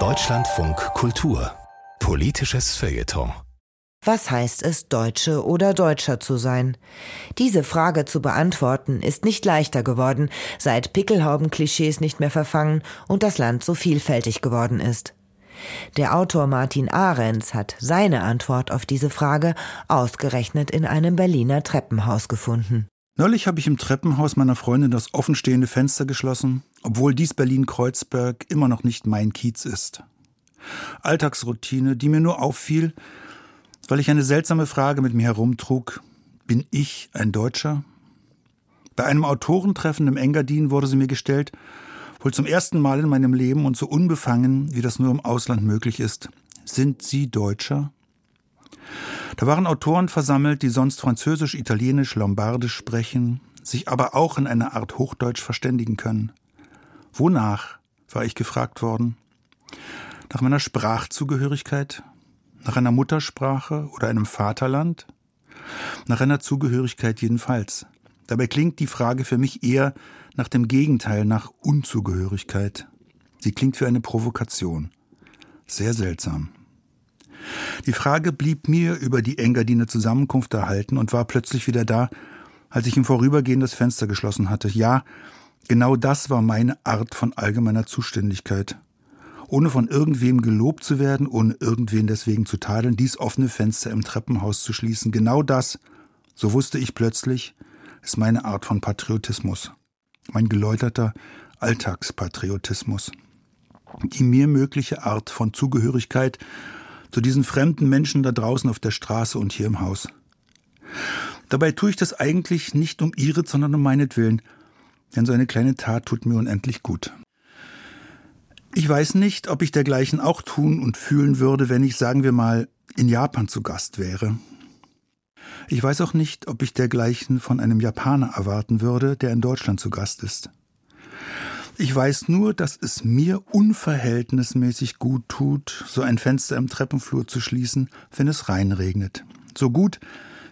Deutschlandfunk Kultur Politisches Feuilleton was heißt es, Deutsche oder Deutscher zu sein? Diese Frage zu beantworten ist nicht leichter geworden, seit Pickelhauben-Klischees nicht mehr verfangen und das Land so vielfältig geworden ist. Der Autor Martin Ahrens hat seine Antwort auf diese Frage ausgerechnet in einem Berliner Treppenhaus gefunden. Neulich habe ich im Treppenhaus meiner Freundin das offenstehende Fenster geschlossen, obwohl dies Berlin-Kreuzberg immer noch nicht mein Kiez ist. Alltagsroutine, die mir nur auffiel, weil ich eine seltsame Frage mit mir herumtrug. Bin ich ein Deutscher? Bei einem Autorentreffen im Engadin wurde sie mir gestellt, wohl zum ersten Mal in meinem Leben und so unbefangen, wie das nur im Ausland möglich ist. Sind Sie Deutscher? Da waren Autoren versammelt, die sonst Französisch, Italienisch, Lombardisch sprechen, sich aber auch in einer Art Hochdeutsch verständigen können. Wonach, war ich gefragt worden? Nach meiner Sprachzugehörigkeit? Nach einer Muttersprache oder einem Vaterland? Nach einer Zugehörigkeit jedenfalls. Dabei klingt die Frage für mich eher nach dem Gegenteil, nach Unzugehörigkeit. Sie klingt für eine Provokation. Sehr seltsam. Die Frage blieb mir über die Engadiner Zusammenkunft erhalten und war plötzlich wieder da, als ich im Vorübergehen das Fenster geschlossen hatte. Ja, genau das war meine Art von allgemeiner Zuständigkeit ohne von irgendwem gelobt zu werden, ohne irgendwen deswegen zu tadeln, dies offene Fenster im Treppenhaus zu schließen. Genau das, so wusste ich plötzlich, ist meine Art von Patriotismus. Mein geläuterter Alltagspatriotismus. Die mir mögliche Art von Zugehörigkeit zu diesen fremden Menschen da draußen auf der Straße und hier im Haus. Dabei tue ich das eigentlich nicht um ihre, sondern um meinetwillen, denn so eine kleine Tat tut mir unendlich gut. Ich weiß nicht, ob ich dergleichen auch tun und fühlen würde, wenn ich, sagen wir mal, in Japan zu Gast wäre. Ich weiß auch nicht, ob ich dergleichen von einem Japaner erwarten würde, der in Deutschland zu Gast ist. Ich weiß nur, dass es mir unverhältnismäßig gut tut, so ein Fenster im Treppenflur zu schließen, wenn es reinregnet. So gut,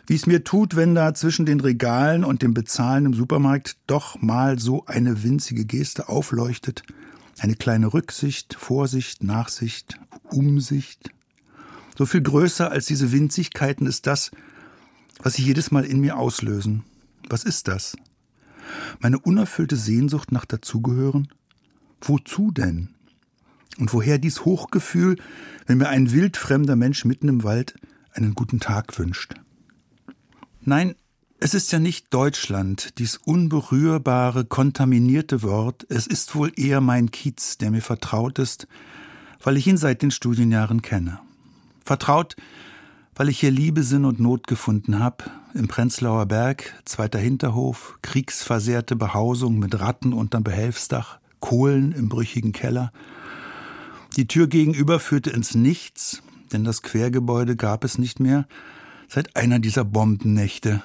wie es mir tut, wenn da zwischen den Regalen und dem Bezahlen im Supermarkt doch mal so eine winzige Geste aufleuchtet, eine kleine Rücksicht, Vorsicht, Nachsicht, Umsicht. So viel größer als diese Winzigkeiten ist das, was sie jedes Mal in mir auslösen. Was ist das? Meine unerfüllte Sehnsucht nach Dazugehören? Wozu denn? Und woher dies Hochgefühl, wenn mir ein wildfremder Mensch mitten im Wald einen guten Tag wünscht? Nein, es ist ja nicht Deutschland, dies unberührbare, kontaminierte Wort, es ist wohl eher mein Kiez, der mir vertraut ist, weil ich ihn seit den Studienjahren kenne. Vertraut, weil ich hier Liebe, Sinn und Not gefunden habe, im Prenzlauer Berg, zweiter Hinterhof, kriegsversehrte Behausung mit Ratten unterm Behelfsdach, Kohlen im brüchigen Keller. Die Tür gegenüber führte ins Nichts, denn das Quergebäude gab es nicht mehr, seit einer dieser Bombennächte,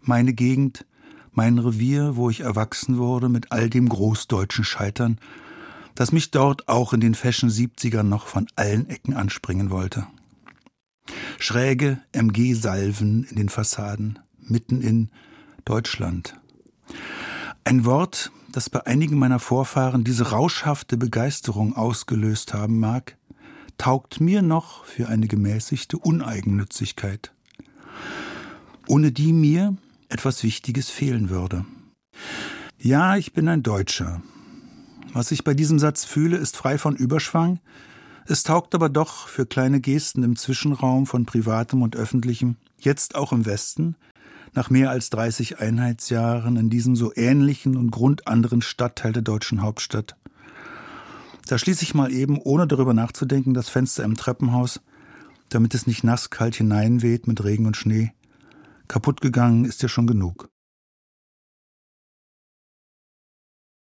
meine Gegend, mein Revier, wo ich erwachsen wurde mit all dem großdeutschen Scheitern, das mich dort auch in den Fashion 70ern noch von allen Ecken anspringen wollte. Schräge MG-Salven in den Fassaden, mitten in Deutschland. Ein Wort, das bei einigen meiner Vorfahren diese rauschhafte Begeisterung ausgelöst haben mag, taugt mir noch für eine gemäßigte Uneigennützigkeit, ohne die mir etwas Wichtiges fehlen würde. Ja, ich bin ein Deutscher. Was ich bei diesem Satz fühle, ist frei von Überschwang, es taugt aber doch für kleine Gesten im Zwischenraum von privatem und öffentlichem, jetzt auch im Westen, nach mehr als 30 Einheitsjahren in diesem so ähnlichen und grundanderen Stadtteil der deutschen Hauptstadt. Da schließe ich mal eben, ohne darüber nachzudenken, das Fenster im Treppenhaus, damit es nicht nasskalt hineinweht mit Regen und Schnee. Kaputt gegangen ist ja schon genug.